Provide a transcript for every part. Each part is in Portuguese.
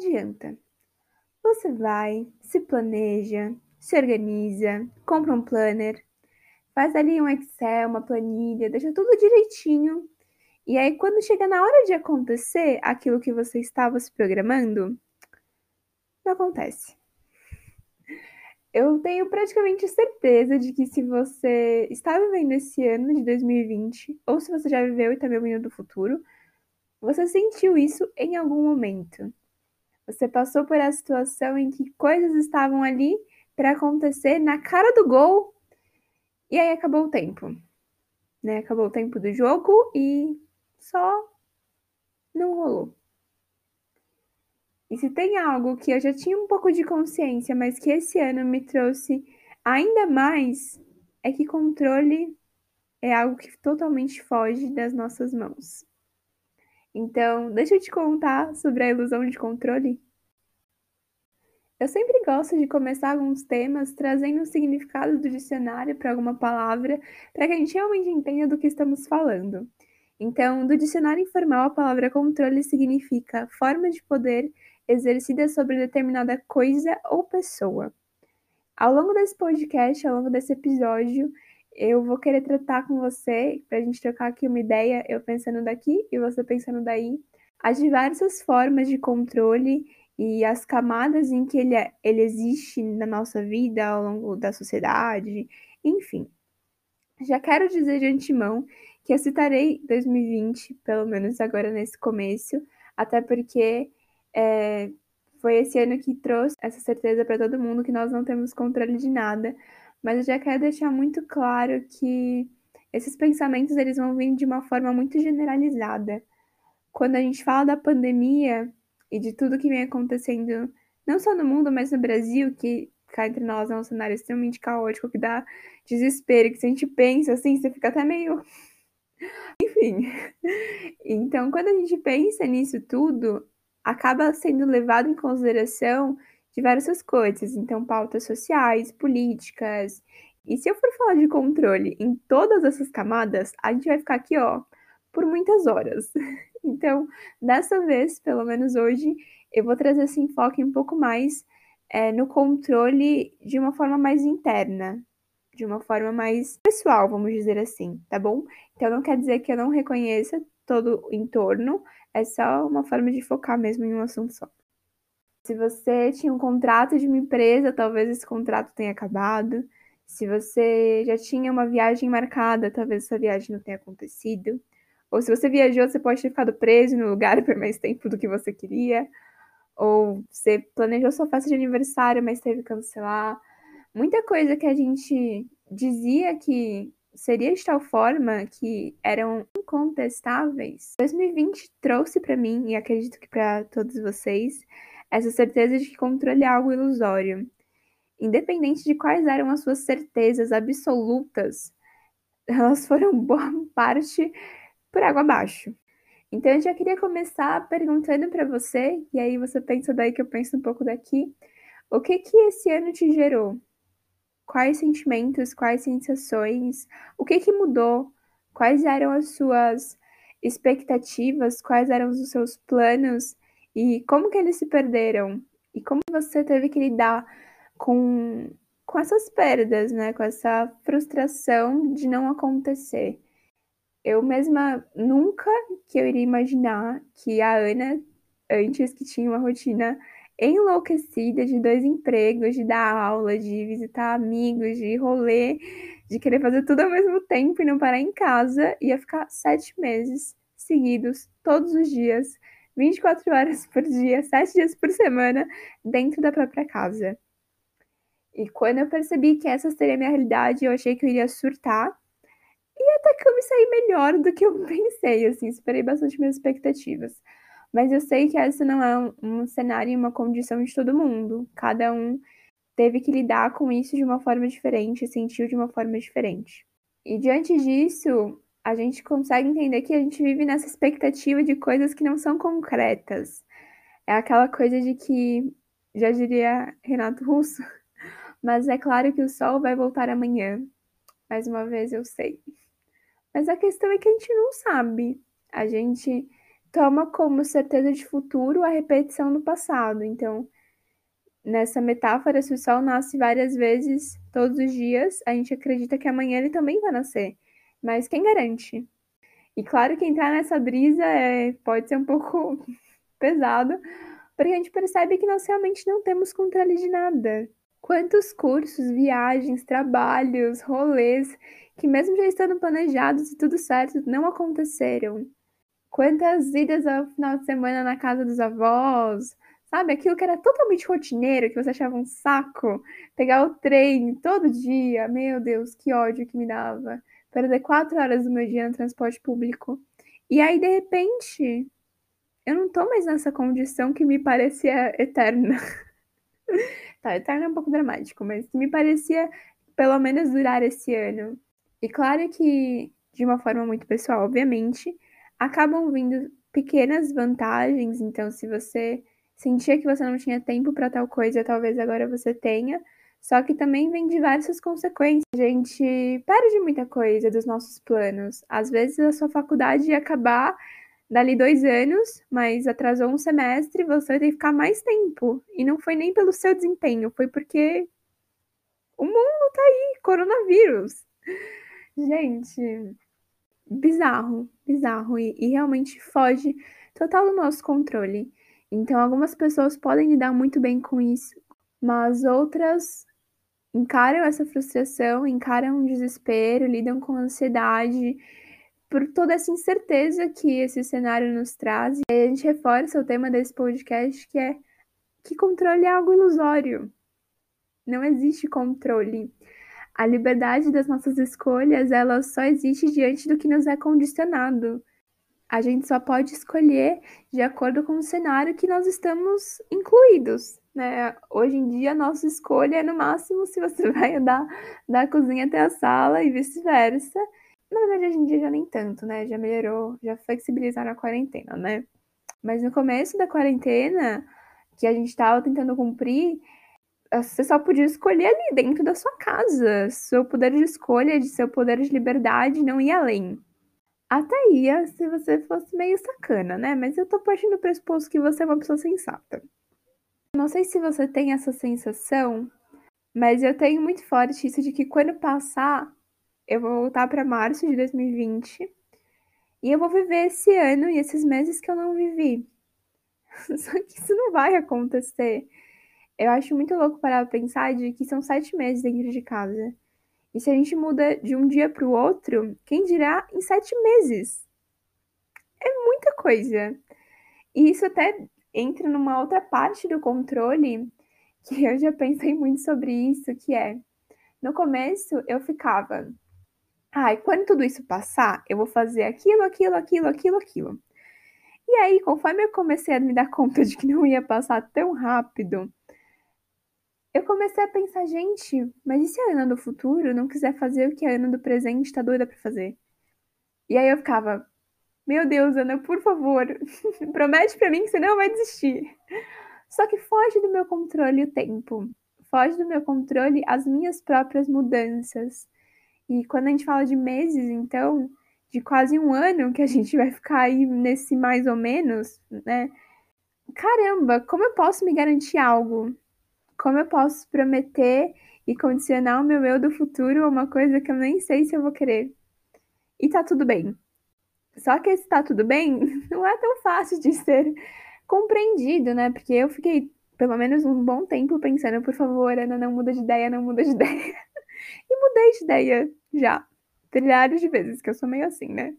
adianta. Você vai, se planeja, se organiza, compra um planner, faz ali um Excel, uma planilha, deixa tudo direitinho. E aí, quando chega na hora de acontecer aquilo que você estava se programando, não acontece. Eu tenho praticamente certeza de que se você está vivendo esse ano de 2020, ou se você já viveu e está vivendo do futuro, você sentiu isso em algum momento. Você passou por a situação em que coisas estavam ali para acontecer na cara do gol e aí acabou o tempo. Né? Acabou o tempo do jogo e só não rolou. E se tem algo que eu já tinha um pouco de consciência, mas que esse ano me trouxe ainda mais, é que controle é algo que totalmente foge das nossas mãos. Então, deixa eu te contar sobre a ilusão de controle. Eu sempre gosto de começar alguns temas trazendo o significado do dicionário para alguma palavra, para que a gente realmente entenda do que estamos falando. Então, do dicionário informal, a palavra controle significa forma de poder exercida sobre determinada coisa ou pessoa. Ao longo desse podcast, ao longo desse episódio, eu vou querer tratar com você, para a gente trocar aqui uma ideia, eu pensando daqui e você pensando daí, as diversas formas de controle e as camadas em que ele, é, ele existe na nossa vida, ao longo da sociedade, enfim. Já quero dizer de antemão que eu citarei 2020, pelo menos agora nesse começo, até porque é, foi esse ano que trouxe essa certeza para todo mundo que nós não temos controle de nada, mas eu já quero deixar muito claro que esses pensamentos eles vão vir de uma forma muito generalizada. Quando a gente fala da pandemia e de tudo que vem acontecendo, não só no mundo, mas no Brasil, que cá entre nós é um cenário extremamente caótico, que dá desespero, que se a gente pensa assim, você fica até meio. Enfim. Então, quando a gente pensa nisso tudo, acaba sendo levado em consideração diversas coisas, então pautas sociais, políticas. E se eu for falar de controle em todas essas camadas, a gente vai ficar aqui, ó, por muitas horas. Então, dessa vez, pelo menos hoje, eu vou trazer esse enfoque um pouco mais é, no controle de uma forma mais interna, de uma forma mais pessoal, vamos dizer assim, tá bom? Então, não quer dizer que eu não reconheça todo o entorno, é só uma forma de focar mesmo em um assunto só. Se você tinha um contrato de uma empresa, talvez esse contrato tenha acabado. Se você já tinha uma viagem marcada, talvez essa viagem não tenha acontecido. Ou se você viajou, você pode ter ficado preso no lugar por mais tempo do que você queria. Ou você planejou sua festa de aniversário, mas teve que cancelar. Muita coisa que a gente dizia que seria de tal forma que eram incontestáveis. 2020 trouxe para mim, e acredito que para todos vocês, essa certeza de que controle é algo ilusório. Independente de quais eram as suas certezas absolutas, elas foram boa parte por água abaixo. Então eu já queria começar perguntando para você, e aí você pensa daí que eu penso um pouco daqui, o que que esse ano te gerou? Quais sentimentos, quais sensações, o que que mudou? Quais eram as suas expectativas, quais eram os seus planos e como que eles se perderam? E como você teve que lidar com, com essas perdas, né? Com essa frustração de não acontecer. Eu mesma nunca que eu iria imaginar que a Ana, antes que tinha uma rotina enlouquecida de dois empregos, de dar aula, de visitar amigos, de rolê, de querer fazer tudo ao mesmo tempo e não parar em casa, ia ficar sete meses seguidos, todos os dias, 24 horas por dia, 7 dias por semana, dentro da própria casa. E quando eu percebi que essa seria a minha realidade, eu achei que eu iria surtar. E até que eu me saí melhor do que eu pensei, assim, superei bastante minhas expectativas. Mas eu sei que essa não é um, um cenário e uma condição de todo mundo. Cada um teve que lidar com isso de uma forma diferente, sentiu de uma forma diferente. E diante disso, a gente consegue entender que a gente vive nessa expectativa de coisas que não são concretas. É aquela coisa de que, já diria Renato Russo, mas é claro que o sol vai voltar amanhã. Mais uma vez eu sei. Mas a questão é que a gente não sabe. A gente toma como certeza de futuro a repetição do passado. Então, nessa metáfora, se o sol nasce várias vezes todos os dias, a gente acredita que amanhã ele também vai nascer. Mas quem garante? E claro que entrar nessa brisa é, pode ser um pouco pesado, porque a gente percebe que nós realmente não temos controle de nada. Quantos cursos, viagens, trabalhos, rolês, que mesmo já estando planejados e tudo certo, não aconteceram. Quantas idas ao final de semana na casa dos avós, sabe? Aquilo que era totalmente rotineiro, que você achava um saco. Pegar o trem todo dia, meu Deus, que ódio que me dava. Perder quatro horas do meu dia no transporte público. E aí, de repente, eu não tô mais nessa condição que me parecia eterna. tá, eterna é um pouco dramático, mas que me parecia pelo menos durar esse ano. E claro que, de uma forma muito pessoal, obviamente, acabam vindo pequenas vantagens. Então, se você sentia que você não tinha tempo para tal coisa, talvez agora você tenha. Só que também vem diversas consequências. A gente perde muita coisa dos nossos planos. Às vezes a sua faculdade ia acabar dali dois anos, mas atrasou um semestre, você ter que ficar mais tempo. E não foi nem pelo seu desempenho, foi porque o mundo tá aí, coronavírus. Gente, bizarro, bizarro. E, e realmente foge total do nosso controle. Então, algumas pessoas podem lidar muito bem com isso, mas outras encaram essa frustração, encaram o desespero, lidam com ansiedade por toda essa incerteza que esse cenário nos traz. E a gente reforça o tema desse podcast, que é que controle é algo ilusório. Não existe controle. A liberdade das nossas escolhas, ela só existe diante do que nos é condicionado. A gente só pode escolher de acordo com o cenário que nós estamos incluídos. Né? Hoje em dia, a nossa escolha é no máximo se você vai andar da cozinha até a sala e vice-versa. Na verdade, hoje em dia já nem tanto, né? Já melhorou, já flexibilizaram a quarentena, né? Mas no começo da quarentena, que a gente estava tentando cumprir, você só podia escolher ali dentro da sua casa. Seu poder de escolha, de seu poder de liberdade não ia além. Até ia se você fosse meio sacana, né? Mas eu tô partindo do pressuposto que você é uma pessoa sensata. Não sei se você tem essa sensação, mas eu tenho muito forte isso de que quando passar eu vou voltar para março de 2020 e eu vou viver esse ano e esses meses que eu não vivi. Só que isso não vai acontecer. Eu acho muito louco parar pra pensar de que são sete meses dentro de casa. E se a gente muda de um dia para o outro, quem dirá em sete meses? É muita coisa. E isso até entra numa outra parte do controle, que eu já pensei muito sobre isso, que é, no começo eu ficava, ai, quando tudo isso passar, eu vou fazer aquilo, aquilo, aquilo, aquilo, aquilo. E aí, conforme eu comecei a me dar conta de que não ia passar tão rápido, eu comecei a pensar, gente, mas e se a Ana do futuro não quiser fazer o que a Ana do presente tá doida pra fazer? E aí eu ficava, meu Deus, Ana, por favor, promete pra mim que você não vai desistir. Só que foge do meu controle o tempo. Foge do meu controle as minhas próprias mudanças. E quando a gente fala de meses, então, de quase um ano que a gente vai ficar aí nesse mais ou menos, né? Caramba, como eu posso me garantir algo? Como eu posso prometer e condicionar o meu eu do futuro a uma coisa que eu nem sei se eu vou querer? E tá tudo bem. Só que esse tá tudo bem não é tão fácil de ser compreendido, né? Porque eu fiquei pelo menos um bom tempo pensando, por favor, Ana, não muda de ideia, não muda de ideia. E mudei de ideia já. Trilhares de vezes, que eu sou meio assim, né?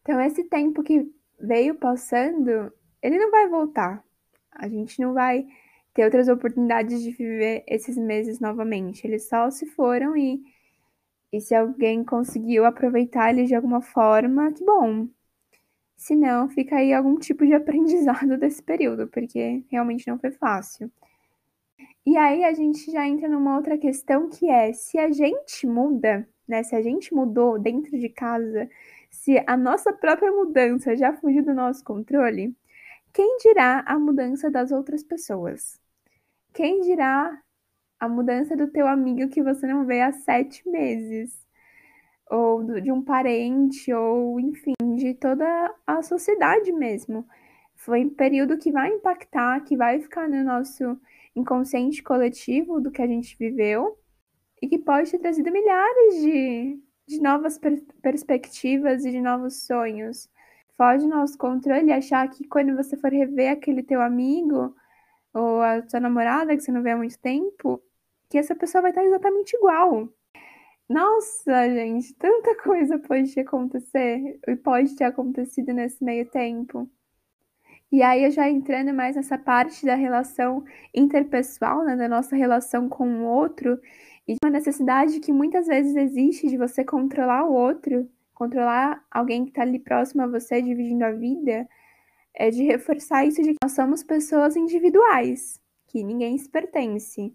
Então, esse tempo que veio passando, ele não vai voltar. A gente não vai ter outras oportunidades de viver esses meses novamente. Eles só se foram e, e se alguém conseguiu aproveitar eles de alguma forma, que bom. Se não, fica aí algum tipo de aprendizado desse período, porque realmente não foi fácil. E aí a gente já entra numa outra questão que é se a gente muda, né? Se a gente mudou dentro de casa, se a nossa própria mudança já fugiu do nosso controle, quem dirá a mudança das outras pessoas? Quem dirá a mudança do teu amigo que você não vê há sete meses? ou de um parente, ou enfim, de toda a sociedade mesmo. Foi um período que vai impactar, que vai ficar no nosso inconsciente coletivo do que a gente viveu e que pode ter trazido milhares de, de novas per perspectivas e de novos sonhos. Foge do nosso controle achar que quando você for rever aquele teu amigo ou a sua namorada que você não vê há muito tempo, que essa pessoa vai estar exatamente igual. Nossa, gente, tanta coisa pode acontecer e pode ter acontecido nesse meio tempo. E aí, eu já entrando mais nessa parte da relação interpessoal, né, da nossa relação com o outro, e de uma necessidade que muitas vezes existe de você controlar o outro, controlar alguém que está ali próximo a você, dividindo a vida, é de reforçar isso de que nós somos pessoas individuais, que ninguém se pertence.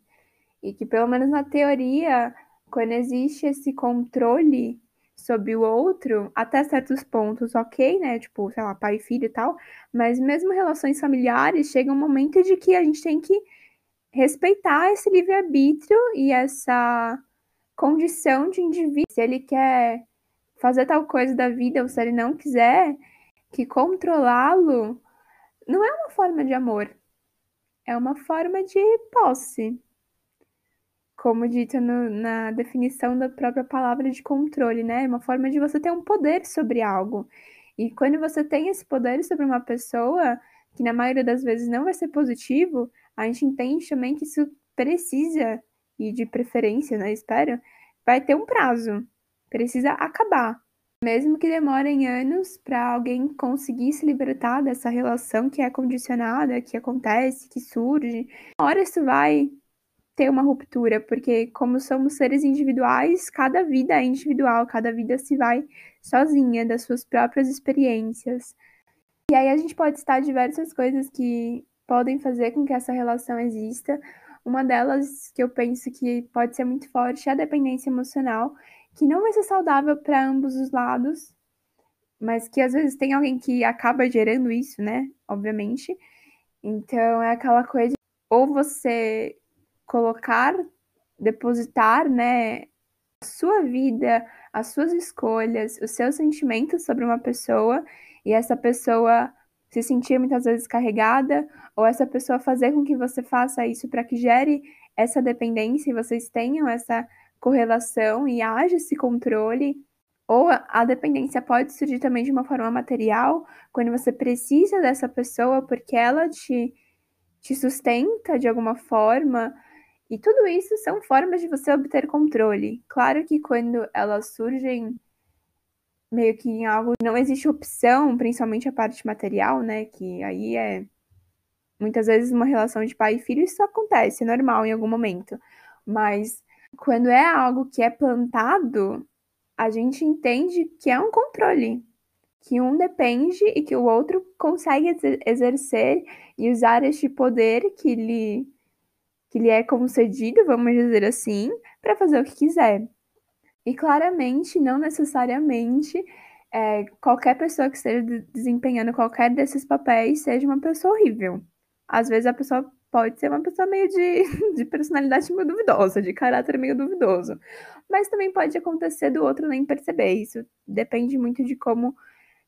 E que, pelo menos na teoria, quando existe esse controle sobre o outro, até certos pontos, ok, né? Tipo, sei lá, pai e filho e tal, mas mesmo relações familiares, chega um momento de que a gente tem que respeitar esse livre-arbítrio e essa condição de indivíduo. Se ele quer fazer tal coisa da vida ou se ele não quiser, que controlá-lo não é uma forma de amor, é uma forma de posse como dito no, na definição da própria palavra de controle, né? É uma forma de você ter um poder sobre algo. E quando você tem esse poder sobre uma pessoa, que na maioria das vezes não vai ser positivo, a gente entende também que isso precisa, e de preferência, né? Espero, vai ter um prazo. Precisa acabar. Mesmo que demorem anos para alguém conseguir se libertar dessa relação que é condicionada, que acontece, que surge, uma hora isso vai ter uma ruptura, porque como somos seres individuais, cada vida é individual, cada vida se vai sozinha, das suas próprias experiências. E aí a gente pode citar diversas coisas que podem fazer com que essa relação exista. Uma delas que eu penso que pode ser muito forte é a dependência emocional, que não vai ser saudável para ambos os lados, mas que às vezes tem alguém que acaba gerando isso, né? Obviamente. Então é aquela coisa, ou você colocar, depositar, né, a sua vida, as suas escolhas, os seus sentimentos sobre uma pessoa e essa pessoa se sentir muitas vezes carregada ou essa pessoa fazer com que você faça isso para que gere essa dependência e vocês tenham essa correlação e haja esse controle. Ou a dependência pode surgir também de uma forma material, quando você precisa dessa pessoa porque ela te, te sustenta de alguma forma, e tudo isso são formas de você obter controle. Claro que quando elas surgem meio que em algo não existe opção, principalmente a parte material, né, que aí é muitas vezes uma relação de pai e filho isso acontece, é normal em algum momento. Mas quando é algo que é plantado, a gente entende que é um controle, que um depende e que o outro consegue exercer e usar este poder que lhe que lhe é concedido, vamos dizer assim, para fazer o que quiser. E claramente, não necessariamente é, qualquer pessoa que esteja desempenhando qualquer desses papéis seja uma pessoa horrível. Às vezes a pessoa pode ser uma pessoa meio de, de personalidade meio duvidosa, de caráter meio duvidoso. Mas também pode acontecer do outro nem perceber. Isso depende muito de como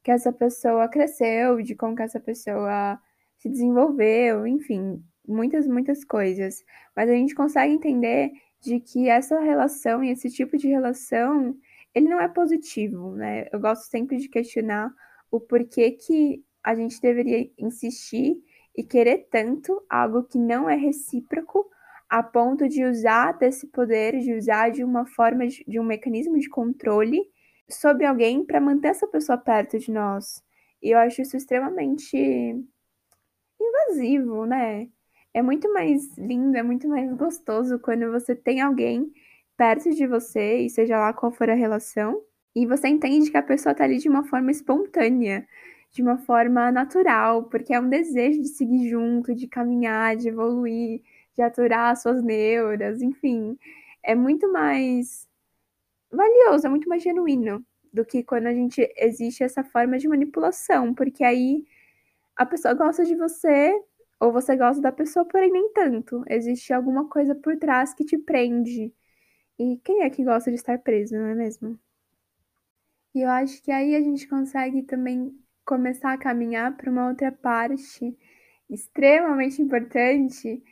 que essa pessoa cresceu, de como que essa pessoa se desenvolveu, enfim, muitas, muitas coisas. Mas a gente consegue entender de que essa relação e esse tipo de relação, ele não é positivo, né? Eu gosto sempre de questionar o porquê que a gente deveria insistir e querer tanto algo que não é recíproco a ponto de usar desse poder, de usar de uma forma, de, de um mecanismo de controle sobre alguém para manter essa pessoa perto de nós. E eu acho isso extremamente invasivo, né? é muito mais lindo, é muito mais gostoso quando você tem alguém perto de você, e seja lá qual for a relação, e você entende que a pessoa tá ali de uma forma espontânea, de uma forma natural, porque é um desejo de seguir junto, de caminhar, de evoluir, de aturar suas neuras, enfim. É muito mais valioso, é muito mais genuíno do que quando a gente existe essa forma de manipulação, porque aí a pessoa gosta de você ou você gosta da pessoa, porém nem tanto. Existe alguma coisa por trás que te prende. E quem é que gosta de estar preso, não é mesmo? E eu acho que aí a gente consegue também começar a caminhar para uma outra parte extremamente importante,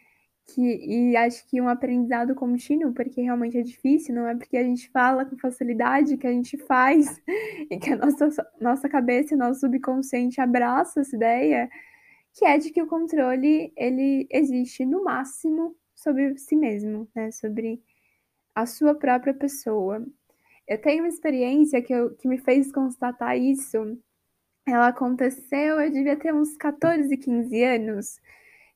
que, e acho que um aprendizado contínuo, porque realmente é difícil, não é porque a gente fala com facilidade que a gente faz, e que a nossa, nossa cabeça e nosso subconsciente abraça essa ideia, que é de que o controle ele existe no máximo sobre si mesmo, né? Sobre a sua própria pessoa. Eu tenho uma experiência que, eu, que me fez constatar isso. Ela aconteceu, eu devia ter uns 14, 15 anos.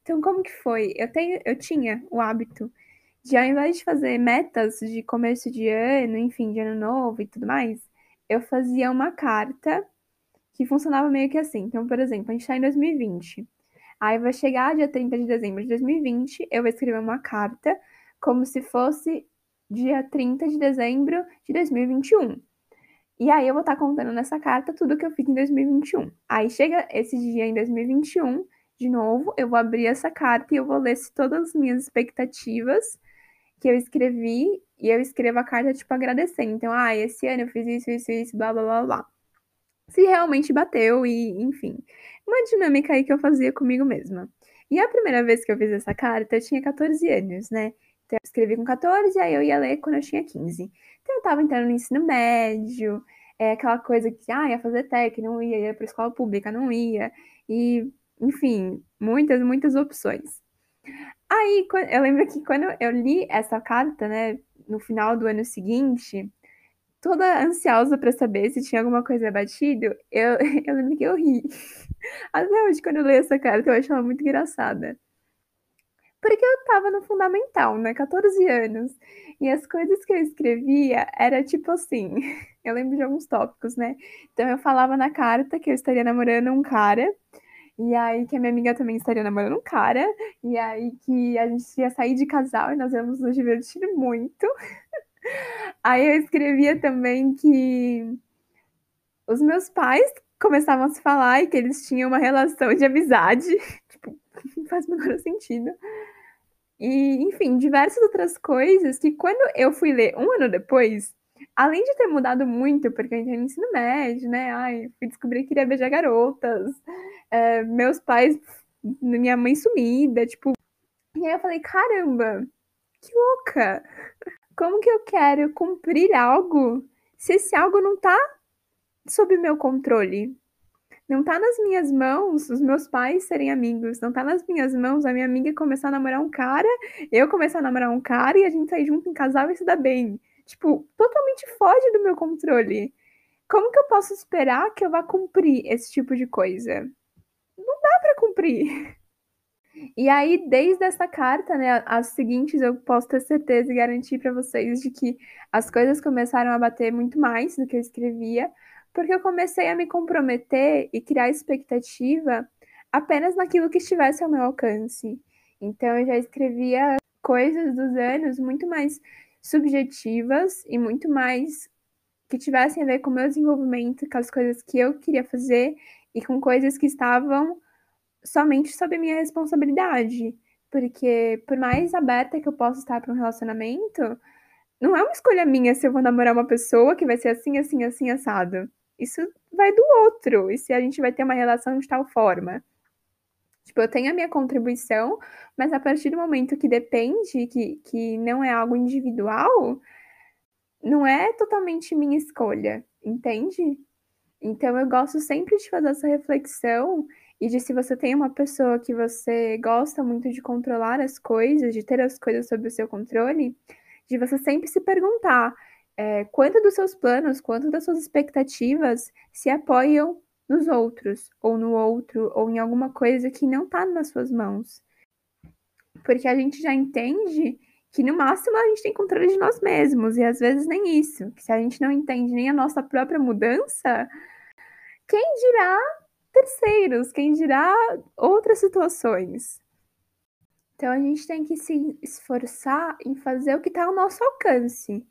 Então, como que foi? Eu, tenho, eu tinha o hábito de, ao invés de fazer metas de começo de ano, enfim, de ano novo e tudo mais, eu fazia uma carta que funcionava meio que assim. Então, por exemplo, a gente está em 2020. Aí vai chegar dia 30 de dezembro de 2020, eu vou escrever uma carta como se fosse dia 30 de dezembro de 2021. E aí eu vou estar contando nessa carta tudo que eu fiz em 2021. Aí chega esse dia em 2021, de novo, eu vou abrir essa carta e eu vou ler todas as minhas expectativas que eu escrevi e eu escrevo a carta tipo agradecendo. Então, ah, esse ano eu fiz isso, isso, isso, blá, blá, blá, blá. Se realmente bateu e, enfim, uma dinâmica aí que eu fazia comigo mesma. E a primeira vez que eu fiz essa carta, eu tinha 14 anos, né? Então, eu escrevi com 14, aí eu ia ler quando eu tinha 15. Então, eu tava entrando no ensino médio, é aquela coisa que, ah, ia fazer técnico, não ia, ia pra escola pública, não ia. E, enfim, muitas, muitas opções. Aí, eu lembro que quando eu li essa carta, né, no final do ano seguinte, toda ansiosa para saber se tinha alguma coisa batido, eu, eu lembro que eu ri. Até hoje, quando eu leio essa carta, eu acho ela muito engraçada. Porque eu tava no fundamental, né? 14 anos. E as coisas que eu escrevia era tipo assim. Eu lembro de alguns tópicos, né? Então eu falava na carta que eu estaria namorando um cara. E aí que a minha amiga também estaria namorando um cara. E aí que a gente ia sair de casal e nós íamos nos divertir muito. Aí eu escrevia também que os meus pais começavam a se falar e que eles tinham uma relação de amizade. Tipo, não faz o menor sentido. E, enfim, diversas outras coisas que quando eu fui ler um ano depois, além de ter mudado muito, porque eu entrei no ensino médio, né? Ai, fui descobrir que queria beijar garotas, é, meus pais, minha mãe sumida, tipo. E aí eu falei, caramba, que louca! Como que eu quero cumprir algo se esse algo não tá sob meu controle? Não tá nas minhas mãos os meus pais serem amigos. Não tá nas minhas mãos a minha amiga começar a namorar um cara, eu começar a namorar um cara e a gente sair junto em casal e se dar bem. Tipo, totalmente foge do meu controle. Como que eu posso esperar que eu vá cumprir esse tipo de coisa? Não dá para cumprir. E aí, desde essa carta, né, as seguintes, eu posso ter certeza e garantir para vocês de que as coisas começaram a bater muito mais do que eu escrevia, porque eu comecei a me comprometer e criar expectativa apenas naquilo que estivesse ao meu alcance. Então eu já escrevia coisas dos anos muito mais subjetivas e muito mais que tivessem a ver com o meu desenvolvimento, com as coisas que eu queria fazer e com coisas que estavam somente sob minha responsabilidade. Porque por mais aberta que eu possa estar para um relacionamento, não é uma escolha minha se eu vou namorar uma pessoa que vai ser assim, assim, assim, assado. Isso vai do outro. E se a gente vai ter uma relação de tal forma. Tipo, eu tenho a minha contribuição, mas a partir do momento que depende, que, que não é algo individual, não é totalmente minha escolha, entende? Então eu gosto sempre de fazer essa reflexão e de se você tem uma pessoa que você gosta muito de controlar as coisas, de ter as coisas sob o seu controle, de você sempre se perguntar é, quanto dos seus planos, quanto das suas expectativas se apoiam nos outros, ou no outro, ou em alguma coisa que não está nas suas mãos. Porque a gente já entende que no máximo a gente tem controle de nós mesmos, e às vezes nem isso. Que se a gente não entende nem a nossa própria mudança, quem dirá terceiros, quem dirá outras situações. Então a gente tem que se esforçar em fazer o que está ao nosso alcance.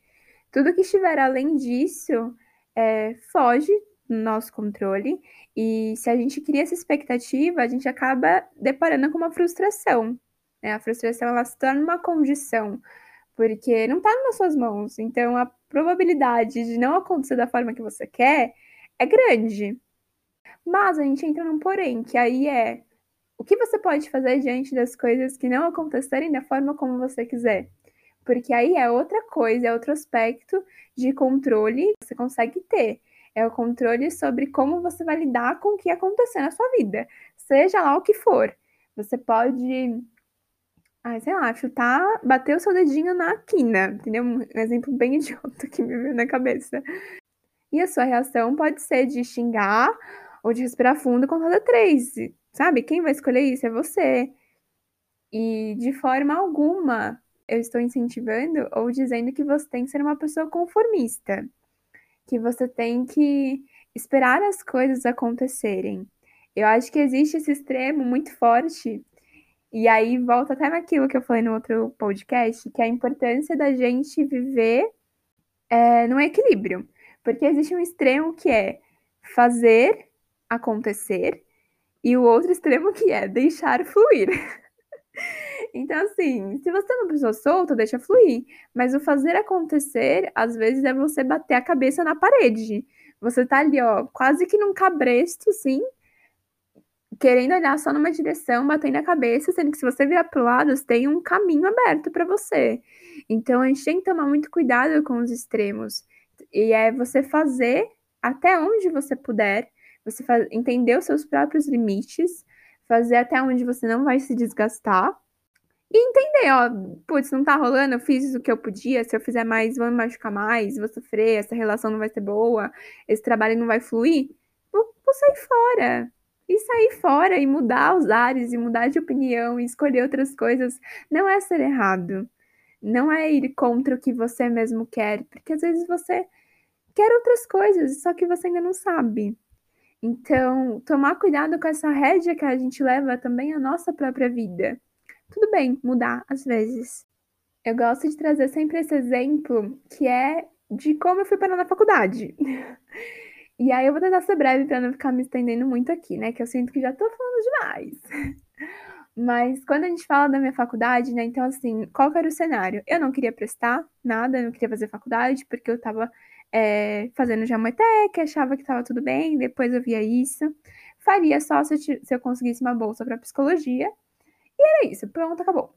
Tudo que estiver além disso é, foge do nosso controle. E se a gente cria essa expectativa, a gente acaba deparando com uma frustração. Né? A frustração ela se torna uma condição, porque não tá nas suas mãos. Então a probabilidade de não acontecer da forma que você quer é grande. Mas a gente entra num porém, que aí é o que você pode fazer diante das coisas que não acontecerem da forma como você quiser? Porque aí é outra coisa, é outro aspecto de controle que você consegue ter. É o controle sobre como você vai lidar com o que acontecer na sua vida, seja lá o que for. Você pode, ah, sei lá, chutar, bater o seu dedinho na quina, entendeu? Um exemplo bem idiota que me veio na cabeça. E a sua reação pode ser de xingar ou de respirar fundo contada três. Sabe? Quem vai escolher isso é você. E de forma alguma eu estou incentivando ou dizendo que você tem que ser uma pessoa conformista, que você tem que esperar as coisas acontecerem. Eu acho que existe esse extremo muito forte, e aí volta até naquilo que eu falei no outro podcast, que é a importância da gente viver é, no equilíbrio. Porque existe um extremo que é fazer acontecer e o outro extremo que é deixar fluir. então, assim, se você é uma pessoa solta, deixa fluir. Mas o fazer acontecer, às vezes, é você bater a cabeça na parede. Você tá ali, ó, quase que num cabresto, assim, querendo olhar só numa direção, batendo a cabeça, sendo que se você virar pro lado, tem um caminho aberto para você. Então, a gente tem que tomar muito cuidado com os extremos. E é você fazer até onde você puder, você faz, entender os seus próprios limites, fazer até onde você não vai se desgastar. E entender, ó, putz, não tá rolando, eu fiz o que eu podia, se eu fizer mais, vou me machucar mais, vou sofrer, essa relação não vai ser boa, esse trabalho não vai fluir, vou, vou sair fora. E sair fora e mudar os ares, e mudar de opinião, e escolher outras coisas, não é ser errado. Não é ir contra o que você mesmo quer, porque às vezes você quer outras coisas, só que você ainda não sabe. Então, tomar cuidado com essa rédea que a gente leva também à nossa própria vida. Tudo bem mudar às vezes. Eu gosto de trazer sempre esse exemplo que é de como eu fui parar na faculdade. E aí eu vou tentar ser breve para não ficar me estendendo muito aqui, né? Que eu sinto que já tô falando demais. Mas quando a gente fala da minha faculdade, né? Então, assim, qual era o cenário? Eu não queria prestar nada, eu não queria fazer faculdade, porque eu tava é, fazendo geometec, achava que estava tudo bem, depois eu via isso. Faria só se eu, se eu conseguisse uma bolsa para psicologia. E era isso, pronto, acabou.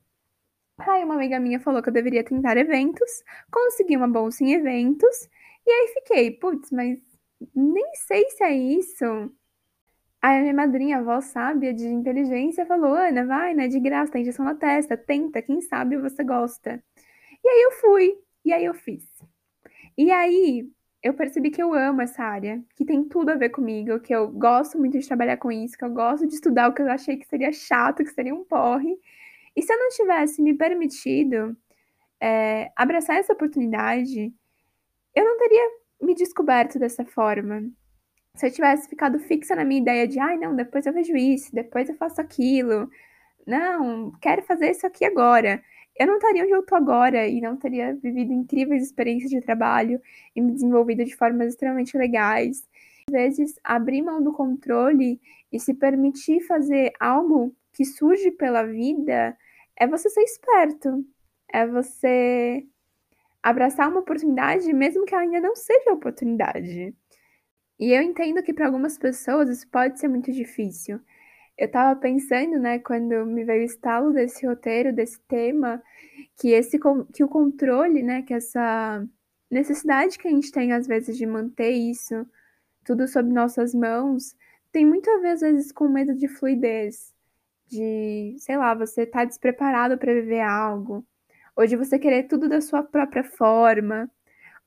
Aí uma amiga minha falou que eu deveria tentar eventos, consegui uma bolsa em eventos, e aí fiquei, putz, mas nem sei se é isso. Aí a minha madrinha, a avó sábia de inteligência, falou: Ana, vai, né? De graça, tem injeção na testa, tenta, quem sabe você gosta. E aí eu fui, e aí eu fiz. E aí, eu percebi que eu amo essa área, que tem tudo a ver comigo, que eu gosto muito de trabalhar com isso, que eu gosto de estudar o que eu achei que seria chato, que seria um porre. E se eu não tivesse me permitido é, abraçar essa oportunidade, eu não teria me descoberto dessa forma. Se eu tivesse ficado fixa na minha ideia de, ai, não, depois eu vejo isso, depois eu faço aquilo, não, quero fazer isso aqui agora eu não estaria onde eu tô agora e não teria vivido incríveis experiências de trabalho e me desenvolvido de formas extremamente legais. Às vezes, abrir mão do controle e se permitir fazer algo que surge pela vida é você ser esperto, é você abraçar uma oportunidade, mesmo que ela ainda não seja oportunidade. E eu entendo que para algumas pessoas isso pode ser muito difícil. Eu estava pensando, né, quando me veio o estalo desse roteiro, desse tema, que esse que o controle, né, que essa necessidade que a gente tem às vezes de manter isso tudo sob nossas mãos, tem muito a ver às vezes com medo de fluidez, de, sei lá, você tá despreparado para viver algo, ou de você querer tudo da sua própria forma,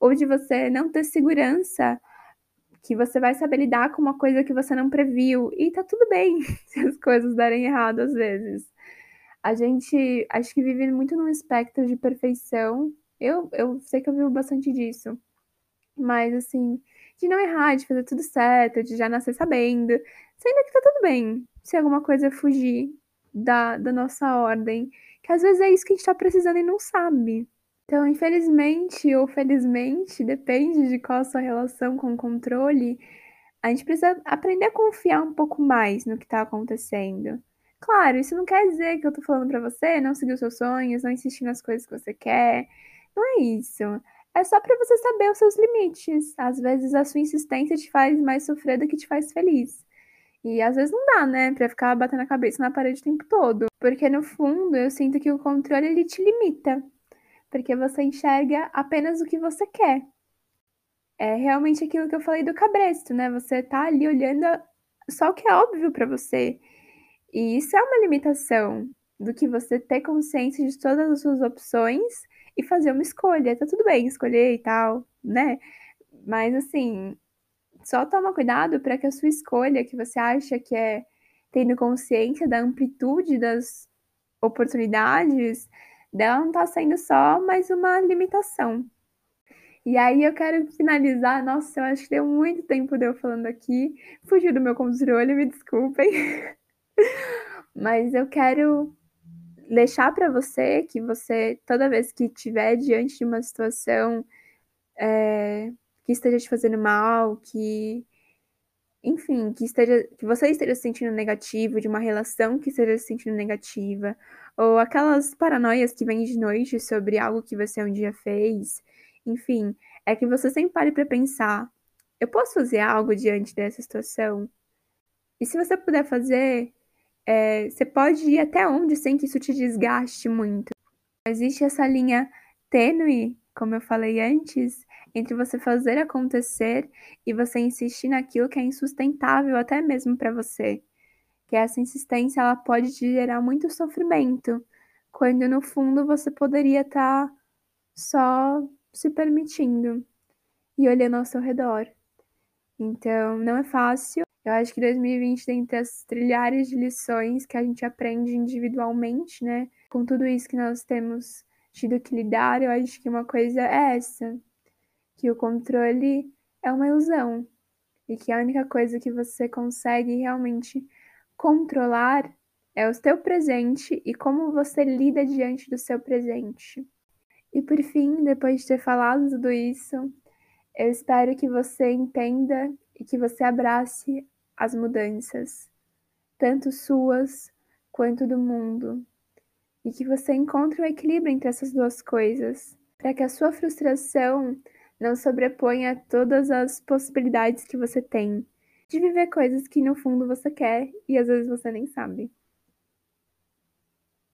ou de você não ter segurança que você vai saber lidar com uma coisa que você não previu. E tá tudo bem se as coisas darem errado às vezes. A gente acho que vive muito num espectro de perfeição. Eu, eu sei que eu vivo bastante disso. Mas assim, de não errar, de fazer tudo certo, de já nascer sabendo. Sendo que tá tudo bem se alguma coisa fugir da, da nossa ordem. Que às vezes é isso que a gente tá precisando e não sabe. Então, infelizmente ou felizmente, depende de qual a sua relação com o controle, a gente precisa aprender a confiar um pouco mais no que está acontecendo. Claro, isso não quer dizer que eu tô falando pra você não seguir os seus sonhos, não insistir nas coisas que você quer. Não é isso. É só pra você saber os seus limites. Às vezes a sua insistência te faz mais sofrer do que te faz feliz. E às vezes não dá, né, pra ficar batendo a cabeça na parede o tempo todo. Porque no fundo eu sinto que o controle ele te limita. Porque você enxerga apenas o que você quer. É realmente aquilo que eu falei do cabresto, né? Você tá ali olhando só o que é óbvio pra você. E isso é uma limitação do que você ter consciência de todas as suas opções e fazer uma escolha. Tá tudo bem escolher e tal, né? Mas assim, só toma cuidado para que a sua escolha, que você acha que é tendo consciência da amplitude das oportunidades, dela não tá sendo só mais uma limitação. E aí eu quero finalizar. Nossa, eu acho que deu muito tempo de eu falando aqui. Fugiu do meu controle, me desculpem. Mas eu quero deixar para você que você, toda vez que estiver diante de uma situação é, que esteja te fazendo mal, que enfim, que esteja que você esteja se sentindo negativo, de uma relação que esteja se sentindo negativa, ou aquelas paranoias que vêm de noite sobre algo que você um dia fez, enfim, é que você sempre pare para pensar: eu posso fazer algo diante dessa situação? E se você puder fazer, é, você pode ir até onde sem que isso te desgaste muito. Existe essa linha tênue, como eu falei antes, entre você fazer acontecer e você insistir naquilo que é insustentável até mesmo para você. Que essa insistência ela pode te gerar muito sofrimento, quando no fundo você poderia estar tá só se permitindo e olhando ao seu redor. Então, não é fácil, eu acho que 2020, dentre as trilhares de lições que a gente aprende individualmente, né? Com tudo isso que nós temos tido que lidar, eu acho que uma coisa é essa: que o controle é uma ilusão. E que a única coisa que você consegue realmente controlar é o seu presente e como você lida diante do seu presente. E por fim, depois de ter falado tudo isso, eu espero que você entenda e que você abrace as mudanças, tanto suas quanto do mundo, e que você encontre o um equilíbrio entre essas duas coisas, para que a sua frustração não sobreponha todas as possibilidades que você tem de viver coisas que no fundo você quer e às vezes você nem sabe.